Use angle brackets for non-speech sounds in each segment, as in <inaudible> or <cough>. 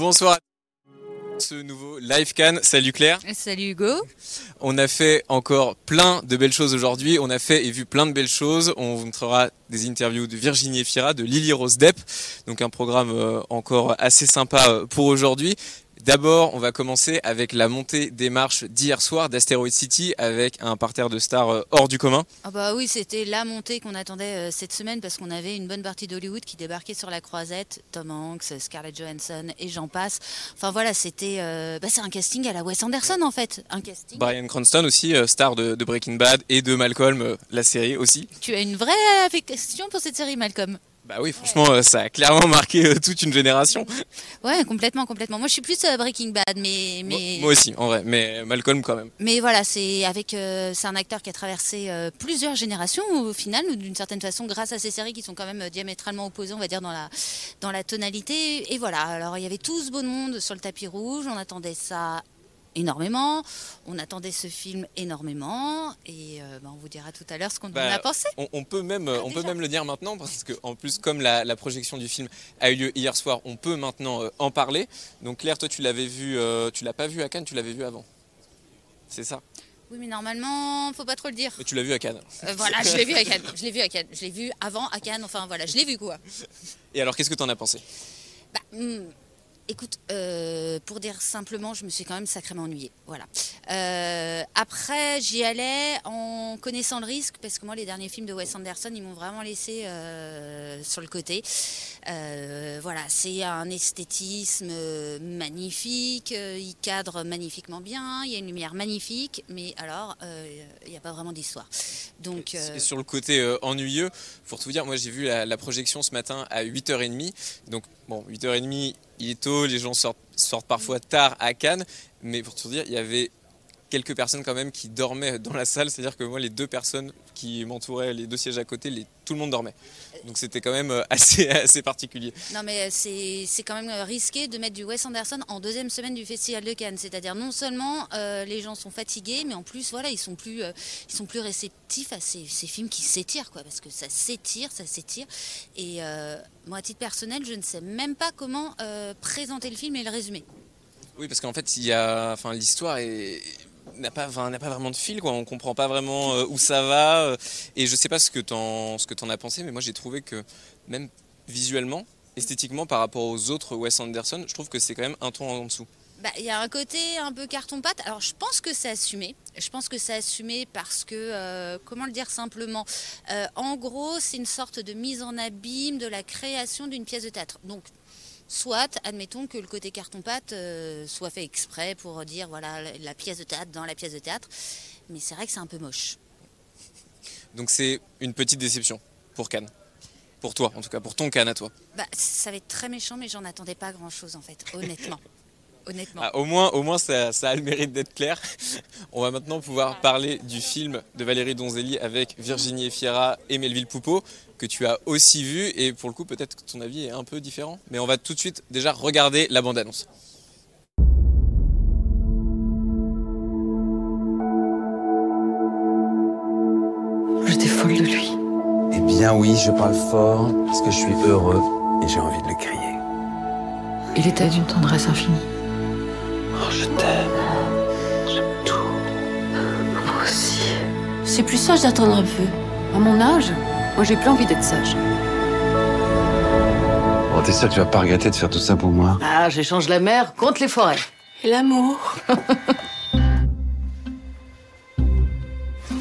Bonsoir à ce nouveau Live Can. Salut Claire. Salut Hugo. On a fait encore plein de belles choses aujourd'hui. On a fait et vu plein de belles choses. On vous montrera des interviews de Virginie Efira, de Lily Rose Depp. Donc un programme euh, encore assez sympa euh, pour aujourd'hui. D'abord, on va commencer avec la montée des marches d'hier soir d'Asteroid City avec un parterre de stars euh, hors du commun. Ah bah oui, c'était la montée qu'on attendait euh, cette semaine parce qu'on avait une bonne partie d'Hollywood qui débarquait sur la croisette, Tom Hanks, Scarlett Johansson et j'en passe. Enfin voilà, c'était euh, bah, c'est un casting à la Wes Anderson en fait, un casting. Brian Cranston aussi, star de, de, Breaking Bad et de Malcolm, la série aussi. Tu as une vraie affection pour cette série Malcolm? Bah oui, franchement, euh, ça a clairement <laughs> marqué euh, toute une génération. Ouais, complètement, complètement. Moi, je suis plus euh, Breaking Bad, mais, mais... Moi, aussi, en vrai, mais Malcolm quand même. Mais voilà, c'est avec, c'est un acteur qui a traversé plusieurs générations au final, d'une certaine façon, grâce à ces séries qui sont quand même diamétralement opposées, on va dire dans la dans la tonalité. Et voilà, alors il y avait tout ce beau monde sur le tapis rouge, on attendait ça énormément. On attendait ce film énormément et euh, bah, on vous dira tout à l'heure ce qu'on en a bah, pensé. On, peut même, ah, on peut même le dire maintenant parce <laughs> que en plus comme la, projection du film a eu lieu hier soir, on peut maintenant euh, en parler. Donc Claire, toi tu l'avais vu, euh, tu l'as pas vu à Cannes, tu l'avais vu avant. C'est ça? Oui, mais normalement, faut pas trop le dire. Mais tu l'as vu à Cannes. voilà, je l'ai vu à Cannes. Je l'ai vu à Cannes. Je l'ai vu avant à Cannes. Enfin voilà, je l'ai vu quoi. Et alors, qu'est-ce que tu en as pensé? Bah, hmm, Écoute, euh, pour dire simplement, je me suis quand même sacrément ennuyée. Voilà. Euh, après, j'y allais en connaissant le risque, parce que moi, les derniers films de Wes Anderson, ils m'ont vraiment laissé euh, sur le côté. voilà, c'est un esthétisme magnifique, il cadre magnifiquement bien, il y a une lumière magnifique, mais alors, il n'y a pas vraiment d'histoire. Donc, sur le côté ennuyeux, pour tout vous dire, moi j'ai vu la, la projection ce matin à 8h30, donc bon, 8h30 il est tôt, les gens sortent, sortent parfois tard à Cannes, mais pour te dire, il y avait quelques personnes quand même qui dormaient dans la salle, c'est-à-dire que moi, les deux personnes qui m'entouraient, les deux sièges à côté, les, tout le monde dormait. Donc c'était quand même euh, <laughs> assez, assez particulier. Non mais euh, c'est quand même euh, risqué de mettre du Wes Anderson en deuxième semaine du Festival de Cannes. C'est-à-dire non seulement les gens sont fatigués, mais en plus voilà, ils sont plus, ils sont plus réceptifs à ces, ces films qui s'étirent, quoi, parce que ça s'étire, ça s'étire. Et moi, à titre personnel, je ne sais même pas comment présenter le film et le résumer. Oui, parce qu'en fait, il y a, enfin, l'histoire est n'a pas, pas vraiment de fil, quoi. On comprend pas vraiment euh, où ça va. Euh, et je sais pas ce que t'en, ce que t'en as pensé, mais moi j'ai trouvé que même visuellement, esthétiquement, par rapport aux autres Wes Anderson, je trouve que c'est quand même un ton en dessous. Bah, il y a un côté un peu carton-pâte. Alors, je pense que c'est assumé. Je pense que c'est assumé parce que, euh, comment le dire simplement En gros, c'est une sorte de mise en abîme de la création d'une pièce de théâtre. Donc, Soit, admettons que le côté carton-pâte euh, soit fait exprès pour dire voilà la pièce de théâtre dans la pièce de théâtre, mais c'est vrai que c'est un peu moche. Donc c'est une petite déception pour Cannes. Pour toi, en tout cas, pour ton Cannes à toi. Bah, ça va être très méchant, mais j'en attendais pas grand-chose, en fait, honnêtement. <laughs> honnêtement. Ah, au moins, au moins ça, ça a le mérite d'être clair. <laughs> On va maintenant pouvoir parler du film de Valérie Donzelli avec Virginie Efira et Melville Poupeau que tu as aussi vu et pour le coup peut-être que ton avis est un peu différent. Mais on va tout de suite déjà regarder la bande-annonce. J'étais folle de lui. Eh bien oui, je parle fort parce que je suis heureux et j'ai envie de le crier. Il était d'une tendresse infinie. Oh, je t'aime. J'aime tout. Moi aussi. C'est plus sage d'attendre un peu. À mon âge, moi, j'ai plus envie d'être sage. Bon, t'es sûr que tu vas pas regretter de faire tout ça pour moi? Ah, j'échange la mer contre les forêts. Et l'amour?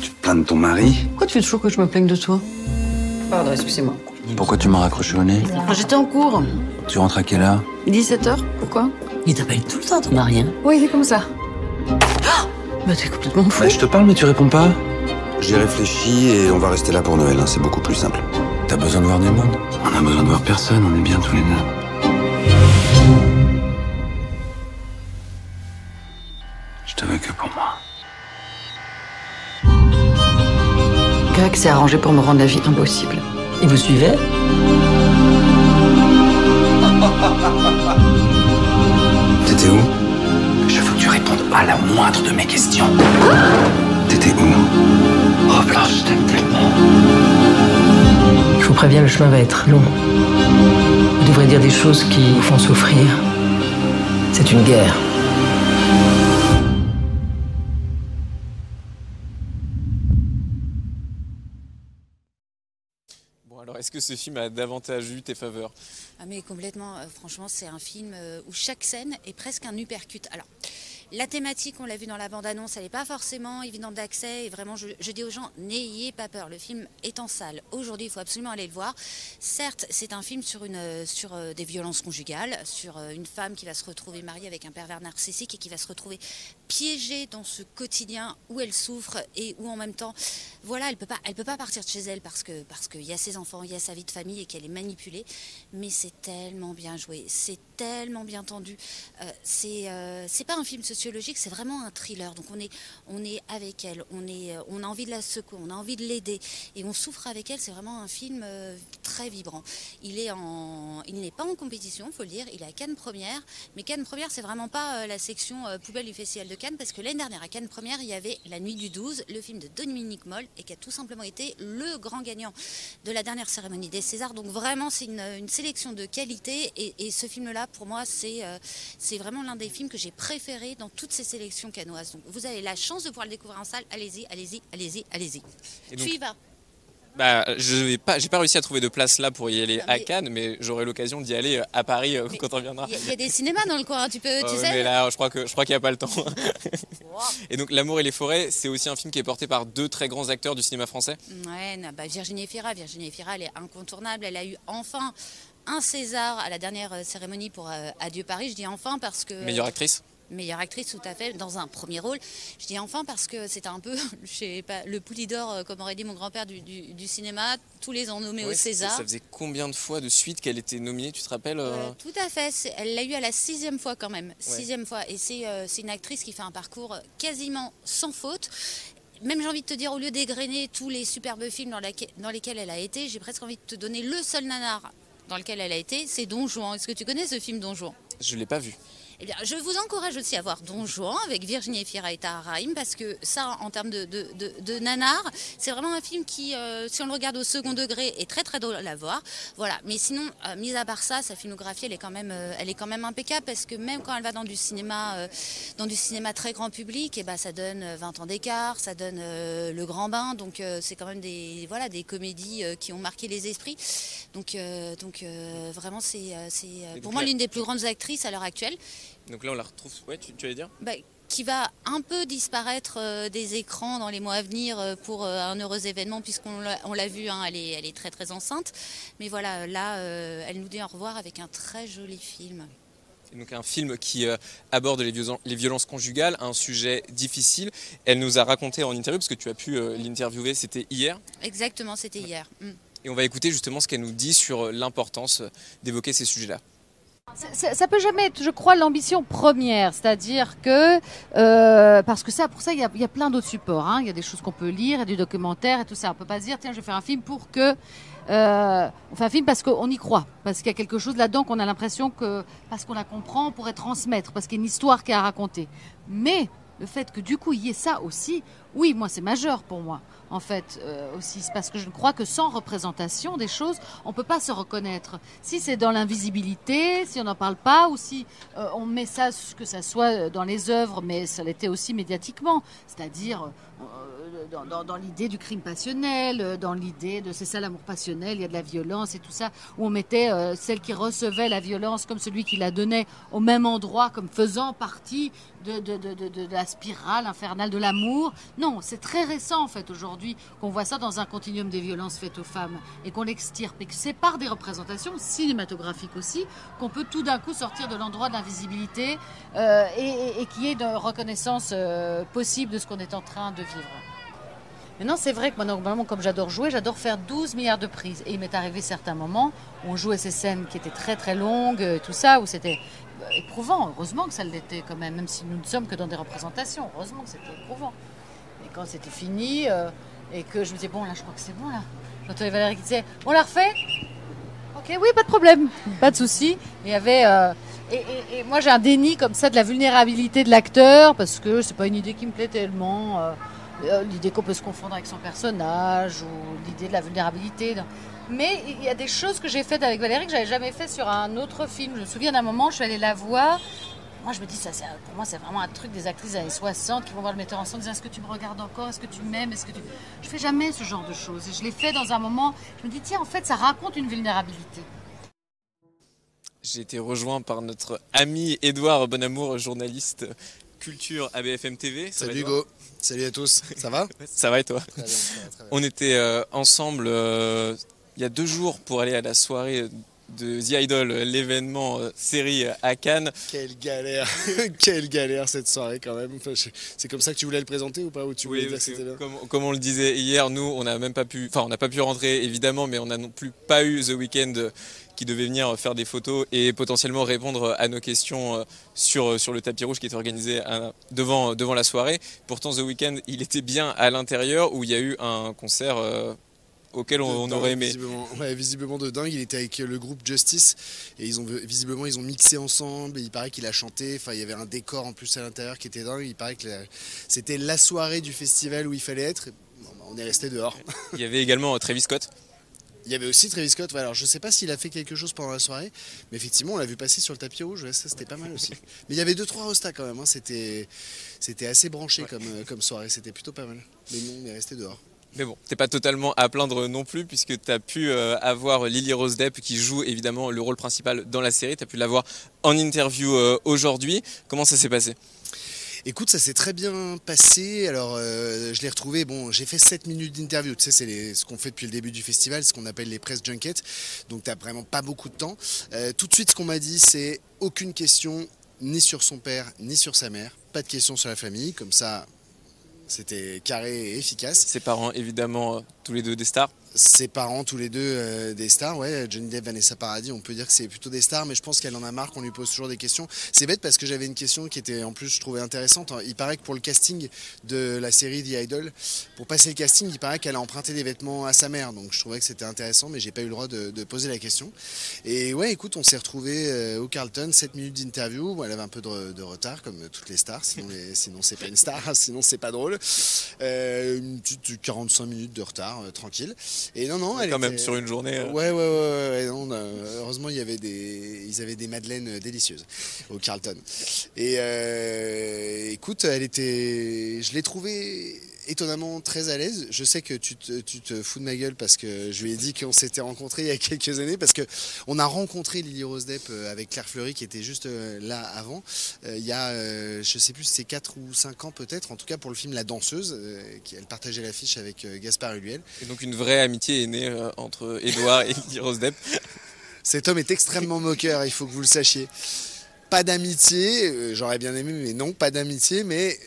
Tu te plains de ton mari? Pourquoi tu fais toujours que je me plaigne de toi? Pardon, excusez-moi. Pourquoi tu m'as raccroché au nez? J'étais en cours. Tu rentres à quelle heure? 17h, pourquoi? Il t'appelle tout le temps, ton mari, hein Oui, il est comme ça. bah, t'es complètement fou. Bah, je te parle, mais tu réponds pas. J'y réfléchis et on va rester là pour Noël, hein. c'est beaucoup plus simple. T'as besoin de voir du monde? On a besoin de voir personne, on est bien tous les deux. Je te veux que pour moi. Greg s'est arrangé pour me rendre la vie impossible. Il vous suivait? T'étais où Je veux que tu répondes à la moindre de mes questions. T'étais où Oh Blanche, je t'aime tellement. Je vous préviens, le chemin va être long. Vous devrez dire des choses qui vous font souffrir. C'est une guerre. Est-ce que ce film a davantage eu tes faveurs? Ah mais complètement, euh, franchement c'est un film euh, où chaque scène est presque un uppercut. Alors la thématique, on l'a vu dans la bande-annonce, elle n'est pas forcément évidente d'accès. Et vraiment, je, dis aux gens, n'ayez pas peur. Le film est en salle. Aujourd'hui, il faut absolument aller le voir. Certes, c'est un film sur, euh, des violences conjugales, sur euh, une femme qui va se retrouver mariée avec un pervers narcissique et qui va se retrouver piégée dans ce quotidien où elle souffre et où en même temps, voilà, elle elle peut pas partir de chez elle parce qu'il y a ses enfants, il y a sa vie de famille et qu'elle est manipulée. Mais c'est tellement bien joué, c'est tellement bien tendu. Euh, c'est euh, pas un film sociologique, c'est vraiment un thriller. Donc on est on est avec elle, on est euh, on a envie de la secouer, on a envie de l'aider et on souffre avec elle. C'est vraiment un film euh, très vibrant. Il n'est pas en compétition, faut le dire. Il est à Cannes Première, mais Cannes Première c'est vraiment pas euh, la section poubelle du festival de Cannes parce que l'année dernière à Cannes Première il y avait La Nuit du 12, le film de Dominique Moll et qui a tout simplement été le grand gagnant de la dernière cérémonie des Césars. Donc vraiment c'est une, une sélection de qualité et, ce film-là pour moi c'est c'est vraiment l'un des films que j'ai préféré dans toutes ces sélections canoises. Donc vous avez la chance de pouvoir le découvrir en salle. Allez-y, allez-y, allez-y, allez-y. Tu y vas. Bah, je vais pas, j'ai pas réussi à trouver de place là pour y aller Ah, à Cannes, mais j'aurai l'occasion d'y aller euh, à Paris euh, quand on viendra. Il y, a- il y a des cinémas dans le coin, tu peux, tu Ouais, sais. mais là, je crois que je crois qu'il n'y a pas le temps. Wow. Et donc, L'amour et les forêts, c'est aussi un film qui est porté par deux très grands acteurs du cinéma français. Ouais, non, bah, Virginie Efira, Virginie Efira, elle est incontournable. Elle a eu enfin un César à la dernière euh, cérémonie pour euh, Adieu Paris. Je dis enfin parce que Meilleure actrice. Meilleure actrice tout à fait dans un premier rôle. Je dis enfin parce que c'était un peu, <laughs> je sais pas, le Poulidor, euh, comme aurait dit mon grand-père du, du- du cinéma, tous les ans nommés Ouais, au c'est- César. Ça faisait combien de fois de suite qu'elle était nominée, tu te rappelles euh Euh, tout à fait. C'est- Elle l'a eu à la sixième fois quand même. Sixième fois. Et c'est euh, c'est une actrice qui fait un parcours quasiment sans faute. Même j'ai envie de te dire, au lieu d'égrener tous les superbes films dans, laquelle- dans lesquels elle a été, j'ai presque envie de te donner le seul nanar dans lequel elle a été, c'est Don Juan. Est-ce que tu connais ce film Don Juan? Je l'ai pas vu. Eh bien, je vous encourage aussi à voir Don Juan avec Virginie Efira et Tahar Rahim parce que ça, en termes de, de, de, de nanar, c'est vraiment un film qui, euh, si on le regarde au second degré, est très très drôle à voir. Voilà. Mais sinon, euh, mis à part ça, sa filmographie, elle est quand même, euh, elle est quand même impeccable parce que même quand elle va dans du cinéma, euh, dans du cinéma très grand public, et ben ça donne euh, 20 ans d'écart, ça donne Le Grand Bain, donc c'est quand même des, voilà, des comédies qui ont marqué les esprits. Donc, donc vraiment, c'est, pour moi l'une des plus grandes actrices à l'heure actuelle Donc là, on la retrouve. Ouais, tu, tu allais dire bah, qui va un peu disparaître euh, des écrans dans les mois à venir euh, pour euh, un heureux événement, puisqu'on l'a, vu, hein, elle, est, elle est très très enceinte. Mais voilà, là, euh, elle nous dit au revoir avec un très joli film. Donc un film qui euh, aborde les, violen- les violences conjugales, un sujet difficile. Elle nous a raconté en interview, parce que tu as pu euh, l'interviewer, c'était hier. Exactement, c'était hier. Mm. Et on va écouter justement ce qu'elle nous dit sur l'importance d'évoquer ces sujets-là. Ça- Ça, peut jamais être, je crois, l'ambition première, c'est-à-dire que euh, parce que ça, pour ça, il y a, a plein d'autres supports. hein. Il y a des choses qu'on peut lire, a du documentaire et tout ça. On peut pas se dire, tiens, je vais faire un film pour que euh, on fait un film parce qu'on y croit, parce qu'il y a quelque chose là-dedans qu'on a l'impression que parce qu'on la comprend, on pourrait transmettre, parce qu'il y a une histoire qui à raconter. Mais le fait que du coup il y ait ça aussi, oui, moi c'est majeur pour moi. En fait, euh, aussi, parce que je crois que sans représentation des choses, on peut pas se reconnaître. Si c'est dans l'invisibilité, si on n'en parle pas, ou si euh, on met ça, que ça soit dans les œuvres, mais ça l'était aussi médiatiquement, c'est-à-dire euh, dans, l'idée du crime passionnel, euh, dans l'idée de c'est ça l'amour passionnel, il y a de la violence et tout ça, où on mettait euh, celle qui recevait la violence comme celui qui la donnait au même endroit, comme faisant partie de, de, de, de, de la spirale infernale de l'amour. Non, c'est très récent en fait aujourd'hui qu'on voit ça dans un continuum des violences faites aux femmes et qu'on l'extirpe et que c'est par des représentations cinématographiques aussi qu'on peut tout d'un coup sortir de l'endroit de l'invisibilité euh, et, et, et qu'il y ait une reconnaissance euh, possible de ce qu'on est en train de vivre. Maintenant, c'est vrai que moi, normalement, comme j'adore jouer, j'adore faire 12 milliards de prises. Et il m'est arrivé certains moments où on jouait ces scènes qui étaient très très longues, euh, tout ça, où c'était euh, éprouvant. Heureusement que ça l'était quand même, même si nous ne sommes que dans des représentations. Heureusement que c'était éprouvant. Et quand c'était fini, euh, et que je me disais, bon, là, je crois que c'est bon, là. J'entendais Valérie qui disait, on la refait? Ok, oui, pas de problème, pas de souci. Il y avait. et, et- et moi, j'ai un déni comme ça de la vulnérabilité de l'acteur, parce que c'est pas une idée qui me plaît tellement. L'idée qu'on peut se confondre avec son personnage, ou l'idée de la vulnérabilité. Mais il y a des choses que j'ai faites avec Valérie que j'avais jamais fait sur un autre film. Je me souviens d'un moment, je suis allée la voir Moi, je me dis, ça, pour moi, c'est vraiment un truc des actrices des années 60 qui vont voir le metteur en scène en disant Est-ce que tu me regardes encore? Est-ce que tu m'aimes? Est-ce que tu. Je fais jamais ce genre de choses. Et je l'ai fait dans un moment. Je me dis, tiens, en fait, ça raconte une vulnérabilité. J'ai été rejoint par notre ami Édouard Bonamour, journaliste culture à BFM TV. Salut Hugo, salut à tous, ça va? Ça va et toi? Très bien, très bien, très bien. On était euh, ensemble euh, il y a deux jours pour aller à la soirée de The Idol, l'événement euh, série à Cannes. Quelle galère, <laughs> quelle galère cette soirée quand même. Enfin, je- C'est comme ça que tu voulais le présenter ou pas Ou tu voulais Oui, dire que bien? Comme, comme on le disait hier, nous, on n'a même pas pu, enfin, on n'a pas pu rentrer évidemment, mais on n'a non plus pas eu The Weeknd qui devait venir faire des photos et potentiellement répondre à nos questions euh, sur, sur le tapis rouge qui était organisé à- devant, devant la soirée. Pourtant, The Weeknd, il était bien à l'intérieur où il y a eu un concert euh, auquel on, aurait aimé. Visiblement, ouais, visiblement de dingue. Il était avec le groupe Justice et ils ont visiblement ils ont mixé ensemble. Et il paraît qu'il a chanté. Enfin, il y avait un décor en plus à l'intérieur qui était dingue. Il paraît que c'était la soirée du festival où il fallait être. Bah, on est resté dehors. Il y avait également euh, Travis Scott. Il y avait aussi Travis Scott. Alors je sais pas s'il a fait quelque chose pendant la soirée, mais effectivement on l'a vu passer sur le tapis rouge. ça c'était pas mal aussi. <laughs> Mais il y avait deux trois rostas quand même. hein, C'était c'était assez branché comme euh, comme soirée. C'était plutôt pas mal. Mais non, on est resté dehors. Mais bon, t'es pas totalement à plaindre non plus, puisque tu as pu euh, avoir Lily Rose Depp qui joue évidemment le rôle principal dans la série. Tu as pu l'avoir en interview euh, aujourd'hui. Comment ça s'est passé? Écoute, ça s'est très bien passé. Alors, euh, je l'ai retrouvé. Bon, j'ai fait 7 minutes d'interview. Tu sais, c'est ce qu'on fait depuis le début du festival, ce qu'on appelle les press junkets. Donc, tu vraiment pas beaucoup de temps. Euh, tout de suite, ce qu'on m'a dit, c'est aucune question ni sur son père, ni sur sa mère. Pas de questions sur la famille. Comme ça, c'était carré et efficace. Ses parents, évidemment, tous les deux des stars. Ses parents, tous les deux, euh, des stars. Ouais, Johnny Depp, Vanessa Paradis, on peut dire que c'est plutôt des stars, mais je pense qu'elle en a marre qu'on lui pose toujours des questions. C'est bête parce que j'avais une question qui était en plus, je trouvais intéressante. Il paraît que pour le casting de la série The Idol, pour passer le casting, il paraît qu'elle a emprunté des vêtements à sa mère. Donc je trouvais que c'était intéressant, mais j'ai pas eu le droit de, de poser la question. Et ouais, écoute, on s'est retrouvé au Carlton, 7 minutes d'interview. Elle avait un peu de, de retard, comme toutes les stars, sinon, les- sinon c'est pas une star, <laughs> sinon c'est pas drôle. Euh, une petite 45 minutes de retard, euh, tranquille. Et non, non, elle Quand même, sur une journée. euh, Ouais, ouais, ouais, ouais, ouais, non, euh, heureusement, il y avait des, ils avaient des madeleines euh, délicieuses au Carlton. Et euh, écoute, elle était, je l'ai trouvée étonnamment très à l'aise. Je sais que tu te, tu te fous de ma gueule parce que je lui ai dit qu'on s'était rencontrés il y a <laughs> quelques années parce que on a rencontré Lily Rose Depp euh, avec Claire Fleury qui était juste euh, là avant. Euh, il y a, je sais plus, si c'est 4 ou 5 ans peut-être, en tout cas pour le film La Danseuse, qui elle partageait l'affiche avec Gaspard Ulliel. Et donc une vraie amitié est née entre Edouard et Lily Rose Depp. <laughs> Cet homme est extrêmement moqueur, il faut que vous le sachiez. Pas d'amitié, j'aurais bien aimé, mais non, pas d'amitié, mais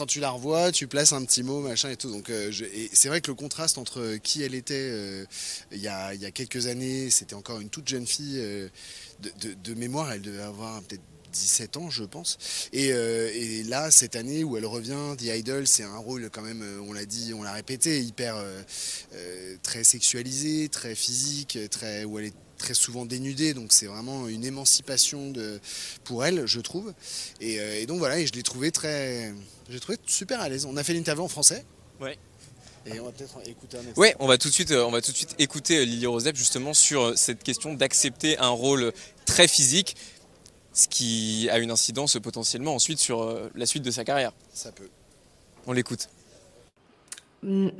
quand tu la revois, tu places un petit mot, machin et tout. Donc, euh, c'est vrai que le contraste entre qui elle était euh, il y, a, quelques années, c'était encore une toute jeune fille, euh, de, mémoire, elle devait avoir peut-être 17 ans, je pense. Et, euh, et là, cette année où elle revient, The Idol, c'est un rôle quand même, on l'a dit, on l'a répété, hyper très sexualisé, très physique, très, où elle est très souvent dénudée. Donc c'est vraiment une émancipation de, pour elle, je trouve. Et, euh, et donc voilà, et je l'ai trouvé très, j'ai trouvé super à l'aise. On a fait l'interview en français. Ouais. Et on va peut-être écouter un extrait. Ouais, on va tout de suite, euh, on va tout de suite écouter euh, Lily Rose Depp justement sur cette question d'accepter un rôle très physique, ce qui a une incidence potentiellement ensuite sur la suite de sa carrière. Ça peut. On l'écoute.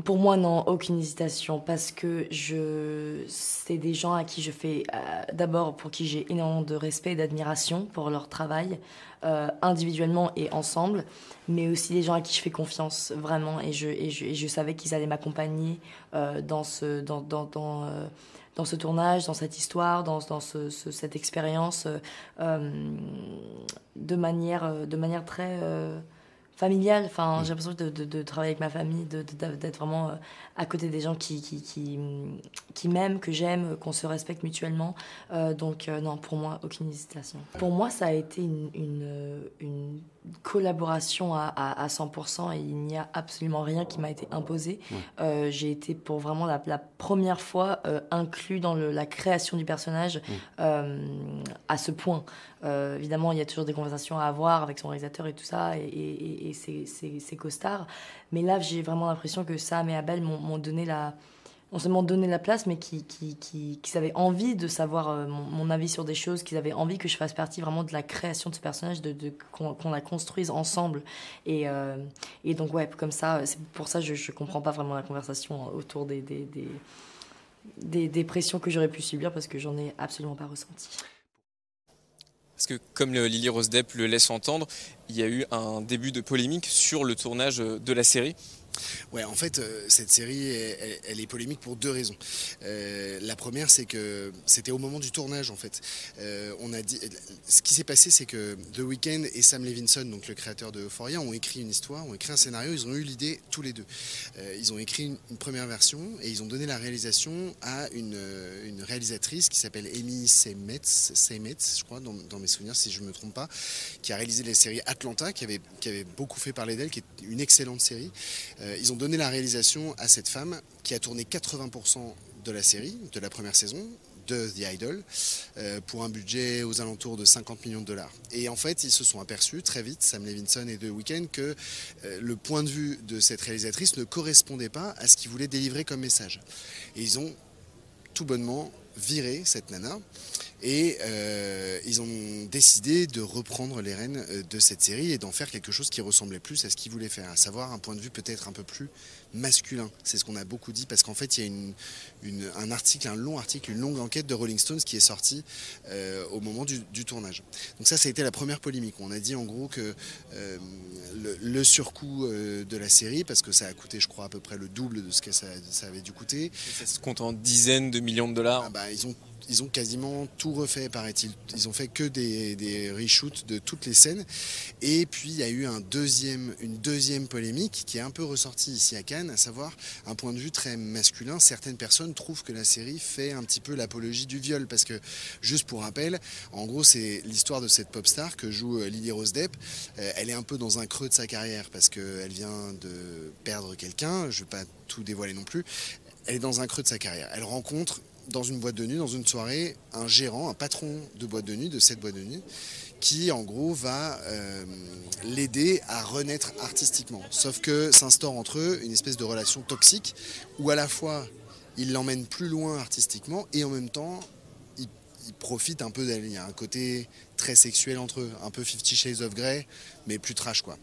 Pour moi, non, aucune hésitation, parce que je, c'est des gens à qui je fais, euh, d'abord pour qui j'ai énormément de respect et d'admiration pour leur travail, euh, individuellement et ensemble, mais aussi des gens à qui je fais confiance, vraiment, et je, et je, je savais qu'ils allaient m'accompagner euh, dans, ce, dans, dans, dans, ce tournage, dans cette histoire, dans, dans ce, ce- cette expérience, de, manière, de manière très... euh, familiale. Enfin, j'ai l'impression de, de- de travailler avec ma famille, d'être vraiment euh, à côté des gens qui, qui, qui, qui m'aiment, que j'aime, qu'on se respecte mutuellement. Euh, donc, euh, non, pour moi, aucune hésitation. Pour moi, ça a été une, une, euh, une collaboration à, à, à 100% et il n'y a absolument rien qui m'a été imposé. Euh, j'ai été pour vraiment la, la première fois euh, inclus dans le- la création du personnage euh, à ce point. Évidemment, il y a toujours des conversations à avoir avec son réalisateur et tout ça, et, et, et ses, ses- ses costards. Mais là, j'ai vraiment l'impression que Sam et Abel m'ont m'ont donné la, non seulement donné la place, mais qui, qui, qui, qui avaient envie de savoir euh, mon, avis sur des choses, qui avaient envie que je fasse partie vraiment de la création de ce personnage, de, de, qu'on, la construise ensemble. Et, euh, et donc, ouais, comme ça, c'est pour ça que je ne comprends pas vraiment la conversation autour des, des, des, des, des pressions que j'aurais pu subir parce que j'en ai absolument pas ressenti. Parce que comme Lily Rose Depp le laisse entendre, il y a eu un début de polémique sur le tournage de la série. Ouais, en fait, euh, cette série, elle, est polémique pour deux raisons. Euh, la première, c'est que c'était au moment du tournage, en fait. Euh, on a dit, ce qui s'est passé, c'est que The Weeknd et Sam Levinson, donc le créateur de Euphoria, ont écrit une histoire, ont écrit un scénario. Ils ont eu l'idée tous les deux. Ils ont écrit une, première version et ils ont donné la réalisation à une, réalisatrice qui s'appelle Amy Seymetz, Seymetz, je crois, dans, dans mes souvenirs, si je ne me trompe pas, qui a réalisé les séries Atlanta, qui avait, qui avait beaucoup fait parler d'elle, qui est une excellente série. Euh, ils ont donné la réalisation à cette femme qui a tourné 80% de la série, de la première saison de The Idol, euh, pour un budget aux alentours de 50 millions de dollars. Et en fait, ils se sont aperçus très vite, Sam Levinson et The Weeknd, que euh, le point de vue de cette réalisatrice ne correspondait pas à ce qu'ils voulaient délivrer comme message. Et ils ont tout bonnement viré cette nana et euh, ils ont décidé de reprendre les rênes euh, de cette série et d'en faire quelque chose qui ressemblait plus à ce qu'ils voulaient faire, à savoir un point de vue peut-être un peu plus masculin. C'est ce qu'on a beaucoup dit parce qu'en fait il y a une, une- un article, un long article, une longue enquête de Rolling Stones qui est sortie euh, au moment du, du tournage. Donc ça, ça a été la première polémique. On a dit en gros que euh, le, le surcoût euh, de la série, parce que ça a coûté je crois à peu près le double de ce que ça, ça avait dû coûter, Ça se compte en dizaines de millions de dollars. ah bah, ils, ont, ils ont quasiment tout refait, paraît-il. Ils ont fait que des, des reshoots de toutes les scènes. Et puis, il y a eu un deuxième, une deuxième polémique qui est un peu ressortie ici à Cannes, à savoir un point de vue très masculin. Certaines personnes trouvent que la série fait un petit peu l'apologie du viol. Parce que, juste pour rappel, en gros, c'est l'histoire de cette pop star que joue euh, Lily Rose Depp. Euh, elle est un peu dans un creux de sa carrière parce qu'elle vient de perdre quelqu'un. Je ne vais pas tout dévoiler non plus. Elle est dans un creux de sa carrière. Elle rencontre dans une boîte de nuit, dans une soirée, un gérant, un patron de boîte de nuit, de cette boîte de nuit, qui en gros va euh, l'aider à renaître artistiquement. Sauf que s'instaure entre eux une espèce de relation toxique où à la fois il l'emmène plus loin artistiquement et en même temps il, il profite un peu d'elle. Il y a un côté très sexuel entre eux, un peu Fifty Shades of Grey, mais plus trash quoi.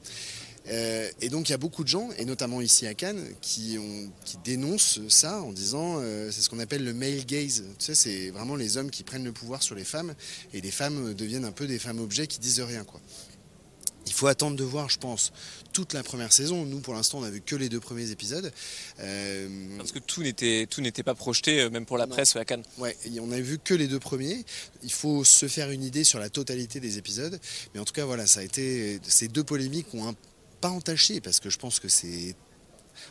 Euh, et donc il y a beaucoup de gens, et notamment ici à Cannes, qui, ont, qui dénoncent ça en disant euh, c'est ce qu'on appelle le male gaze. Tu sais, c'est vraiment les hommes qui prennent le pouvoir sur les femmes, et les femmes deviennent un peu des femmes objets qui disent rien. Quoi. Il faut attendre de voir, je pense, toute la première saison. Nous, pour l'instant, on n'a vu que les deux premiers épisodes. Euh, Parce que tout n'était tout n'était pas projeté, euh, même pour la Non. presse à Cannes. Ouais, on a vu que les deux premiers. Il faut se faire une idée sur la totalité des épisodes. Mais en tout cas, voilà, ça a été. Ces deux polémiques ont un, pas entaché, parce que je pense que c'est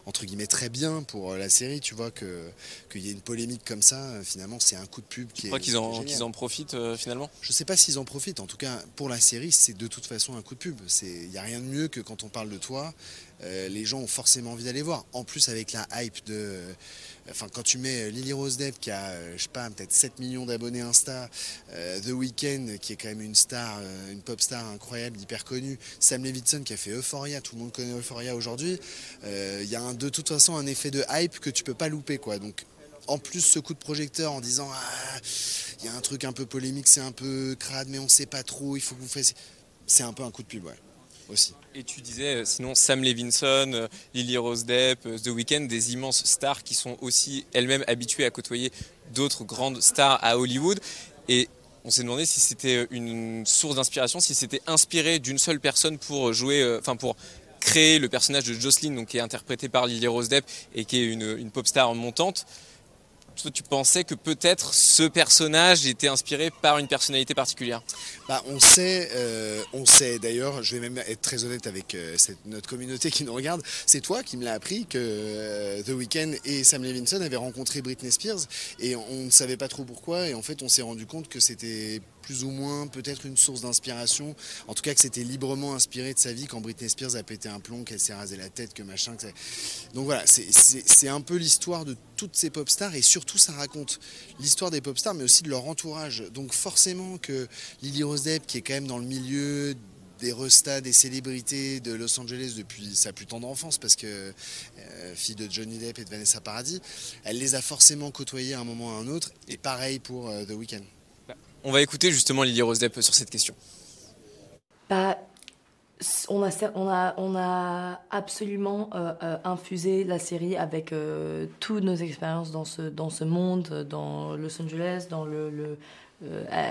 entre guillemets très bien pour euh, la série, tu vois, que qu'il y ait une polémique comme ça, euh, finalement c'est un coup de pub qui est. crois en, qu'ils en profitent euh, finalement? Je sais pas s'ils en profitent. En tout cas, pour la série, c'est de toute façon un coup de pub. Il n'y a rien de mieux que quand on parle de toi, euh, les gens ont forcément envie d'aller voir. En plus, avec la hype de. euh, Enfin, quand tu mets euh, Lily Rose Depp qui a, je sais pas, peut-être 7 millions d'abonnés Insta, The Weeknd qui est quand même une star, une pop star incroyable, hyper connue, Sam Levinson qui a fait Euphoria, tout le monde connaît Euphoria aujourd'hui. Il y a de toute façon un effet de hype que tu peux pas louper, quoi. Donc, en plus, ce coup de projecteur en disant Ah, il y a un truc un peu polémique, c'est un peu crade, mais on sait pas trop, il faut que vous fassiez. C'est un peu un coup de pub, ouais, Et tu disais, euh, sinon Sam Levinson, euh, Lily Rose Depp, euh, The Weeknd, des immenses stars qui sont aussi elles-mêmes habituées à côtoyer d'autres grandes stars à Hollywood. Et on s'est demandé si c'était une source d'inspiration, si c'était inspiré d'une seule personne pour jouer, enfin pour créer le personnage de Jocelyn, donc qui est interprété par Lily Rose Depp et qui est une pop star montante. Tu pensais que peut-être ce personnage était inspiré par une personnalité particulière Bah, on sait, euh, on sait d'ailleurs, je vais même être très honnête avec euh, notre communauté qui nous regarde, c'est toi qui me l'as appris que euh, The Weeknd et Sam Levinson avaient rencontré Britney Spears et on ne savait pas trop pourquoi et en fait on s'est rendu compte que c'était plus ou moins peut-être une source d'inspiration, en tout cas que c'était librement inspiré de sa vie quand Britney Spears a pété un plomb, qu'elle s'est rasé la tête, que machin. Que Donc voilà, c'est un peu l'histoire de toutes ces pop stars et surtout ça raconte l'histoire des pop stars mais aussi de leur entourage. Donc forcément que Lily Rose Depp qui est quand même dans le milieu des restas, des célébrités de Los Angeles depuis sa plus tendre enfance, parce que euh, fille de Johnny Depp et de Vanessa Paradis, elle les a forcément côtoyés à un moment ou à un autre, et pareil pour euh, The Weeknd. On va écouter justement Lily Rose Depp sur cette question. Bah, on a, absolument euh, euh, infusé la série avec euh, toutes nos expériences dans ce, monde, dans Los Angeles, dans le,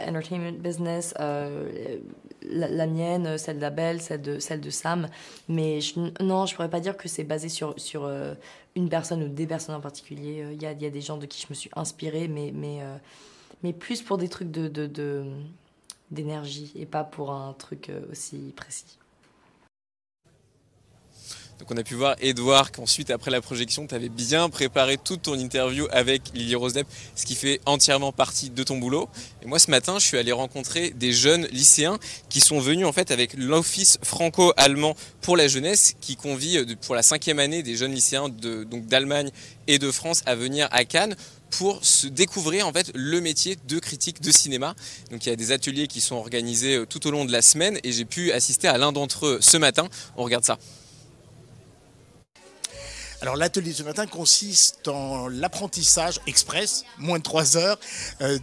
entertainment business, la, mienne, celle d'Abel, celle de, celle de Sam. Mais je, non, je pourrais pas dire que c'est basé sur, une personne ou des personnes en particulier. Il y, a, des gens de qui je me suis inspirée, mais, mais plus pour des trucs de, d'énergie et pas pour un truc aussi précis. Donc on a pu voir Edouard qu'ensuite après la projection tu avais bien préparé toute ton interview avec Lily Rose Depp, ce qui fait entièrement partie de ton boulot. Et moi ce matin je suis allé rencontrer des jeunes lycéens qui sont venus en fait avec l'office franco-allemand pour la jeunesse qui convie euh, pour la cinquième année des jeunes lycéens de, d'Allemagne et de France à venir à Cannes pour se découvrir en fait le métier de critique de cinéma. Il y a des ateliers qui sont organisés euh, tout au long de la semaine et j'ai pu assister à l'un d'entre eux ce matin. On regarde ça. Alors l'atelier ce matin consiste en l'apprentissage express, moins de 3 heures, euh,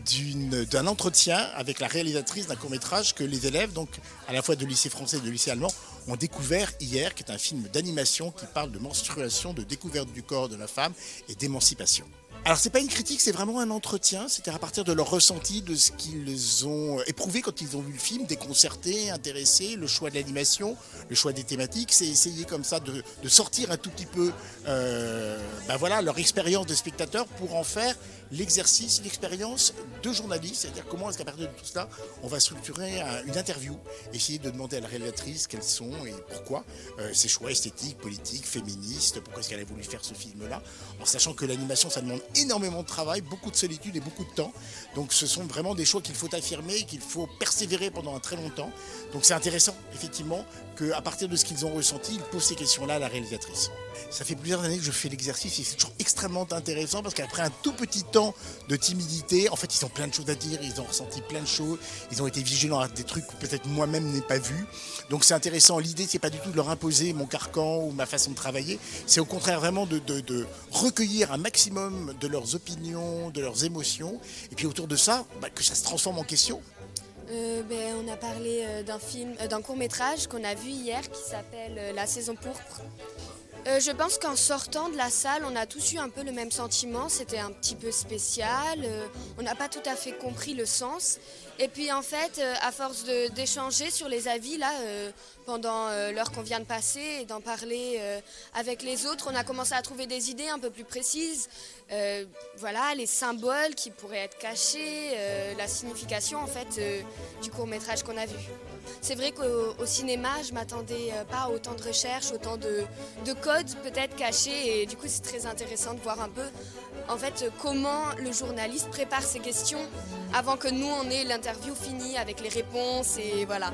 d'un entretien avec la réalisatrice d'un court métrage que les élèves, donc à la fois de lycée français et de lycée allemand, ont découvert hier, qui est un film d'animation qui parle de menstruation, de découverte du corps de la femme et d'émancipation. Alors c'est pas une critique, c'est vraiment un entretien, c'était à partir de leur ressenti, de ce qu'ils ont éprouvé quand ils ont vu le film, déconcerté, intéressé, le choix de l'animation, le choix des thématiques, c'est essayer comme ça de, sortir un tout petit peu euh, ben voilà, leur expérience de spectateur pour en faire l'exercice, l'expérience de journaliste, c'est-à-dire comment est-ce qu'à partir de tout cela, on va structurer une interview, essayer de demander à la réalisatrice quels sont et pourquoi euh, ses choix esthétiques, politiques, féministes, pourquoi est-ce qu'elle a voulu faire ce film-là, en sachant que l'animation, ça demande énormément de travail, beaucoup de solitude et beaucoup de temps. Donc ce sont vraiment des choix qu'il faut affirmer, qu'il faut persévérer pendant un très longtemps. Donc c'est intéressant, effectivement, qu'à partir de ce qu'ils ont ressenti, ils posent ces questions-là à la réalisatrice. Ça fait plusieurs années que je fais l'exercice et c'est toujours extrêmement intéressant parce qu'après un tout petit temps de timidité, en fait, ils ont plein de choses à dire, ils ont ressenti plein de choses, ils ont été vigilants à des trucs que peut-être moi-même n'ai pas vus. Donc c'est intéressant. L'idée, c'est pas du tout de leur imposer mon carcan ou ma façon de travailler. C'est au contraire vraiment de, recueillir un maximum de leurs opinions, de leurs émotions. Et puis autour de ça, bah, que ça se transforme en question. Euh, ben, on a parlé euh, d'un film, euh, d'un court métrage qu'on a vu hier qui s'appelle La saison pourpre. Euh, je pense qu'en sortant de la salle, on a tous eu un peu le même sentiment. C'était un petit peu spécial. Euh, on n'a pas tout à fait compris le sens. Et puis en fait, euh, à force d'échanger sur les avis là, pendant l'heure qu'on vient de passer et d'en parler avec les autres, on a commencé à trouver des idées un peu plus précises. voilà, les symboles qui pourraient être cachés, la signification en fait du court métrage qu'on a vu. C'est vrai qu'au cinéma, je m'attendais euh, pas à autant de recherches, autant de, codes peut-être cachés. Et du coup, c'est très intéressant de voir un peu en fait comment le journaliste prépare ses questions avant que nous on ait l'interview finie avec les réponses et voilà.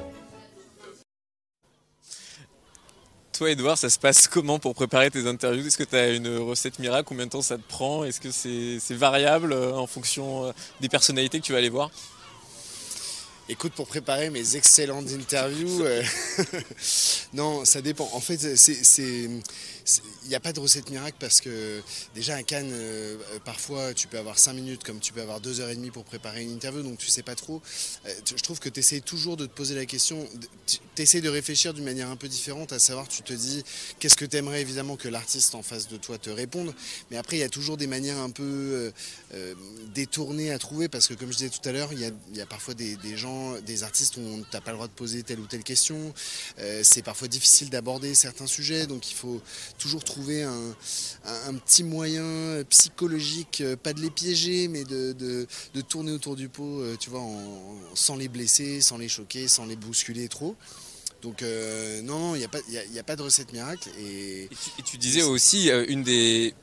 Toi, Edouard, ça se passe comment pour préparer tes interviews? Est-ce que tu as une recette miracle? Combien de temps ça te prend? Est-ce que c'est variable euh, en fonction euh, des personnalités que tu vas aller voir? Écoute, pour préparer mes excellentes interviews, euh, <laughs> non, ça dépend. En fait, il n'y a pas de recette miracle parce que déjà à Cannes, euh, euh, parfois tu peux avoir 5 minutes comme tu peux avoir 2 heures et demie pour préparer une interview, donc tu sais pas trop. Je trouve que tu essaies toujours de te poser la question, tu essaies de réfléchir d'une manière un peu différente, à savoir tu te dis qu'est-ce que tu aimerais évidemment que l'artiste en face de toi te réponde, mais après il y a toujours des manières un peu détournées à trouver parce que comme je disais tout à l'heure, il, y a, parfois des, gens, des artistes où tu n'as pas le droit de poser telle ou telle question, c'est parfois difficile d'aborder certains sujets, donc il faut toujours trouver un, petit moyen psychologique, euh, pas de les piéger, mais de, tourner autour du pot, euh, tu vois, sans les blesser, sans les choquer, sans les bousculer trop. Donc euh, non, il n'y a, pas, de recette miracle. Et tu disais aussi, une des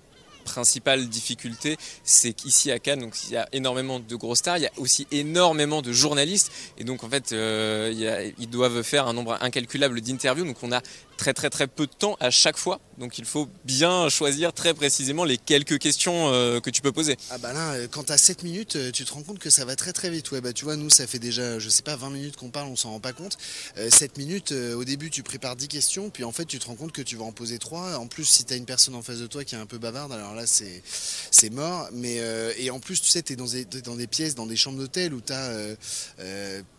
principale difficulté, c'est qu'ici à Cannes, donc il y a énormément de gros stars, il y a aussi énormément de journalistes, et donc en fait, euh, ils doivent faire un nombre incalculable d'interviews. Donc on a très très très peu de temps à chaque fois. Donc il faut bien choisir très précisément les quelques questions euh, que tu peux poser. Ah bah là, euh, quand t'as 7 minutes, euh, tu te rends compte que ça va très très vite. Ouais, bah tu vois, nous ça fait déjà, je sais pas, 20 minutes qu'on parle, on s'en rend pas compte. 7 minutes, au début tu prépares 10 questions, puis en fait tu te rends compte que tu vas en poser 3. En plus, si t'as une personne en face de toi qui est un peu bavarde, alors là c'est, mort. Mais, et en plus, tu sais, t'es dans des, dans des pièces, dans des chambres d'hôtel où t'as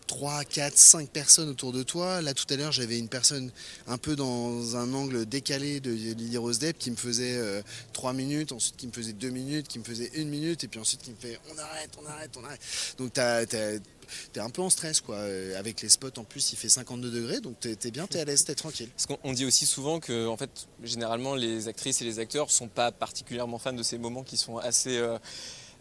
3, 4, 5 personnes autour de toi. Là, tout à l'heure, j'avais une personne un peu dans un angle décalé de Lily Rose Depp qui me faisait 3 euh, minutes, ensuite qui me faisait 2 minutes, qui me faisait 1 minute, et puis ensuite qui me fait on arrête, on arrête, on arrête. Donc, t'es un peu en stress quoi. Euh, avec les spots en plus, il fait 52 degrés, donc t'es es bien, t'es à l'aise, t'es tranquille. Parce qu'on dit aussi souvent que, en fait, généralement, les actrices et les acteurs sont pas particulièrement fans de ces moments qui sont assez. Euh,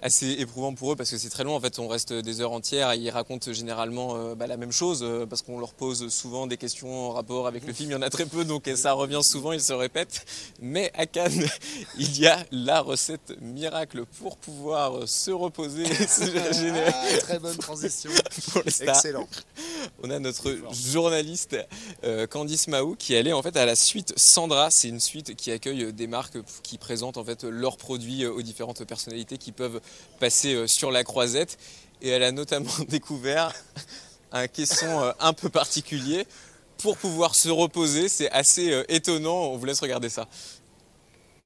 assez éprouvant pour eux parce que c'est très long. En fait, on reste des heures entières et ils racontent généralement euh, bah, la même chose euh, parce qu'on leur pose souvent des questions en rapport avec le film. Il y en a très peu, donc ça revient souvent, ils se répètent. Mais à Cannes, <laughs> il y a la recette miracle pour pouvoir se reposer. <laughs> ah, très bonne transition. <laughs> Excellent. On a notre journaliste euh, Candice Mahou qui allait en fait à la suite Sandra. C'est une suite qui accueille des marques qui présentent en fait leurs produits aux différentes personnalités qui peuvent passer euh, sur la croisette. Et elle a notamment <laughs> découvert un caisson euh, un peu particulier pour pouvoir se reposer. C'est assez euh, étonnant. On vous laisse regarder ça.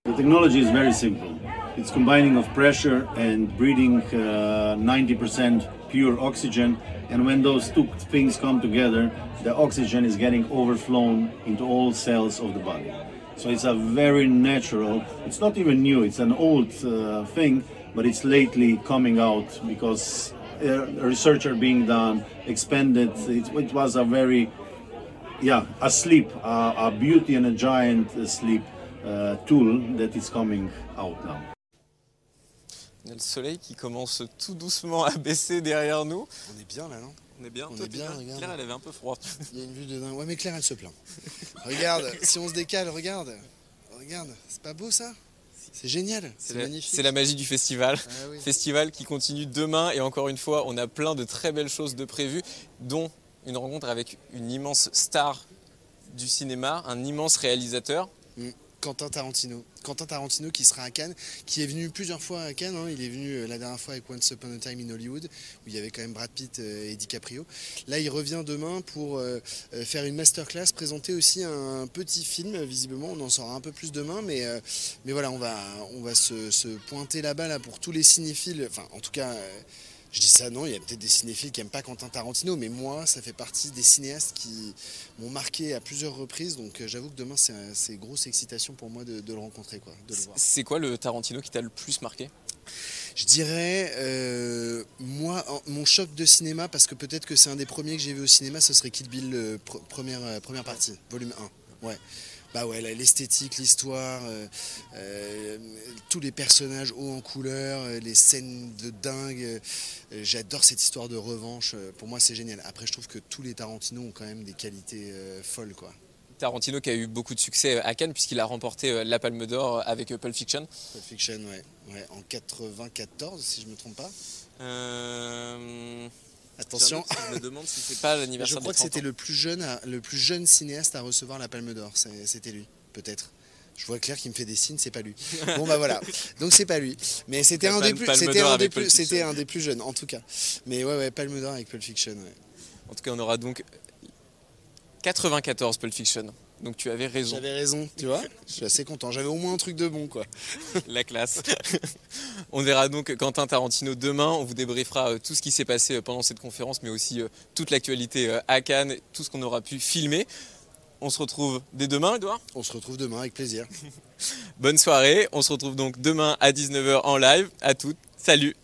The technology is very simple. It's combining of pressure and breathing uh, 90% pure oxygen. And when those two things come together, the oxygen is getting overflown into all cells of the body. So it's a very natural, it's not even new, it's an old uh, thing, but it's lately coming out because research are being done, expanded. It, it was a very, yeah, a sleep, uh, a beauty and a giant sleep uh, tool that is coming out now. On a le soleil qui commence tout doucement à baisser derrière nous. On est bien là, non? On est bien, on Toi, est bien, regarde. Claire, elle avait un peu froid. Il y a une vue de dingue. Ouais, mais Claire, elle se plaint. regarde, si on se décale, regarde. Regarde, c'est pas beau ça? C'est génial, c'est magnifique. C'est la magie du festival. Ah <laughs> festival qui continue demain et encore une fois, on a plein de très belles choses de prévues, dont une rencontre avec une immense star du cinéma, un immense réalisateur. Quentin Tarantino. Quentin Tarantino qui sera à Cannes, qui est venu plusieurs fois à Cannes. Hein. Il est venu euh, la dernière fois avec Once Upon a Time in Hollywood, où il y avait quand même Brad Pitt euh, et DiCaprio. Là, il revient demain pour euh, faire une masterclass, présenter aussi un petit film, visiblement. On en saura un peu plus demain, mais, mais voilà, on va, on va se, se pointer là-bas là, pour tous les cinéphiles. Enfin, en tout cas je dis ça, non, il y a peut-être des cinéphiles qui n'aiment pas Quentin Tarantino, mais moi, ça fait partie des cinéastes qui m'ont marqué à plusieurs reprises. Donc euh, j'avoue que demain, c'est grosse excitation pour moi de, le rencontrer, quoi, de le voir. C'est quoi le Tarantino qui t'a le plus marqué? Je dirais, euh, moi, mon choc de cinéma, parce que peut-être que c'est un des premiers que j'ai vu au cinéma, ce serait Kill Bill, euh, première, première partie, volume 1. Ouais bah ouais, l'esthétique, l'histoire, euh, euh, tous les personnages hauts en couleur, euh, les scènes de dingue. J'adore cette histoire de revanche. Pour moi, c'est génial. Après, je trouve que tous les Tarantino ont quand même des qualités folles, quoi. Tarantino qui a eu beaucoup de succès à Cannes puisqu'il a remporté la Palme d'Or avec Pulp Fiction. Pulp Fiction, ouais. ouais en 94, si je me trompe pas. Attention. Je me demande si c'est pas l'anniversaire. Je crois que c'était le plus jeune, le plus jeune cinéaste à recevoir la Palme d'Or. C'était lui, peut-être. Je vois Claire qui me fait des signes, c'est pas lui. Bon bah voilà. Donc c'est pas lui. Mais c'était un des plus, c'était un des plus, c'était un des plus jeunes en tout cas. Mais ouais ouais, Palme d'Or avec Pulp Fiction. En tout cas, on aura donc 94 Pulp Fiction. Donc tu avais raison. J'avais raison, tu vois. Je suis assez content. J'avais au moins un truc de bon, quoi. <laughs> La classe. <laughs> on verra donc Quentin Tarantino demain. On vous débriefera euh, tout ce qui s'est passé euh, pendant cette conférence, mais aussi euh, toute l'actualité à Cannes, tout ce qu'on aura pu filmer. On se retrouve dès demain, Edouard On se retrouve demain avec plaisir. <laughs> Bonne soirée. On se retrouve donc demain à 19h en live. À toutes. Salut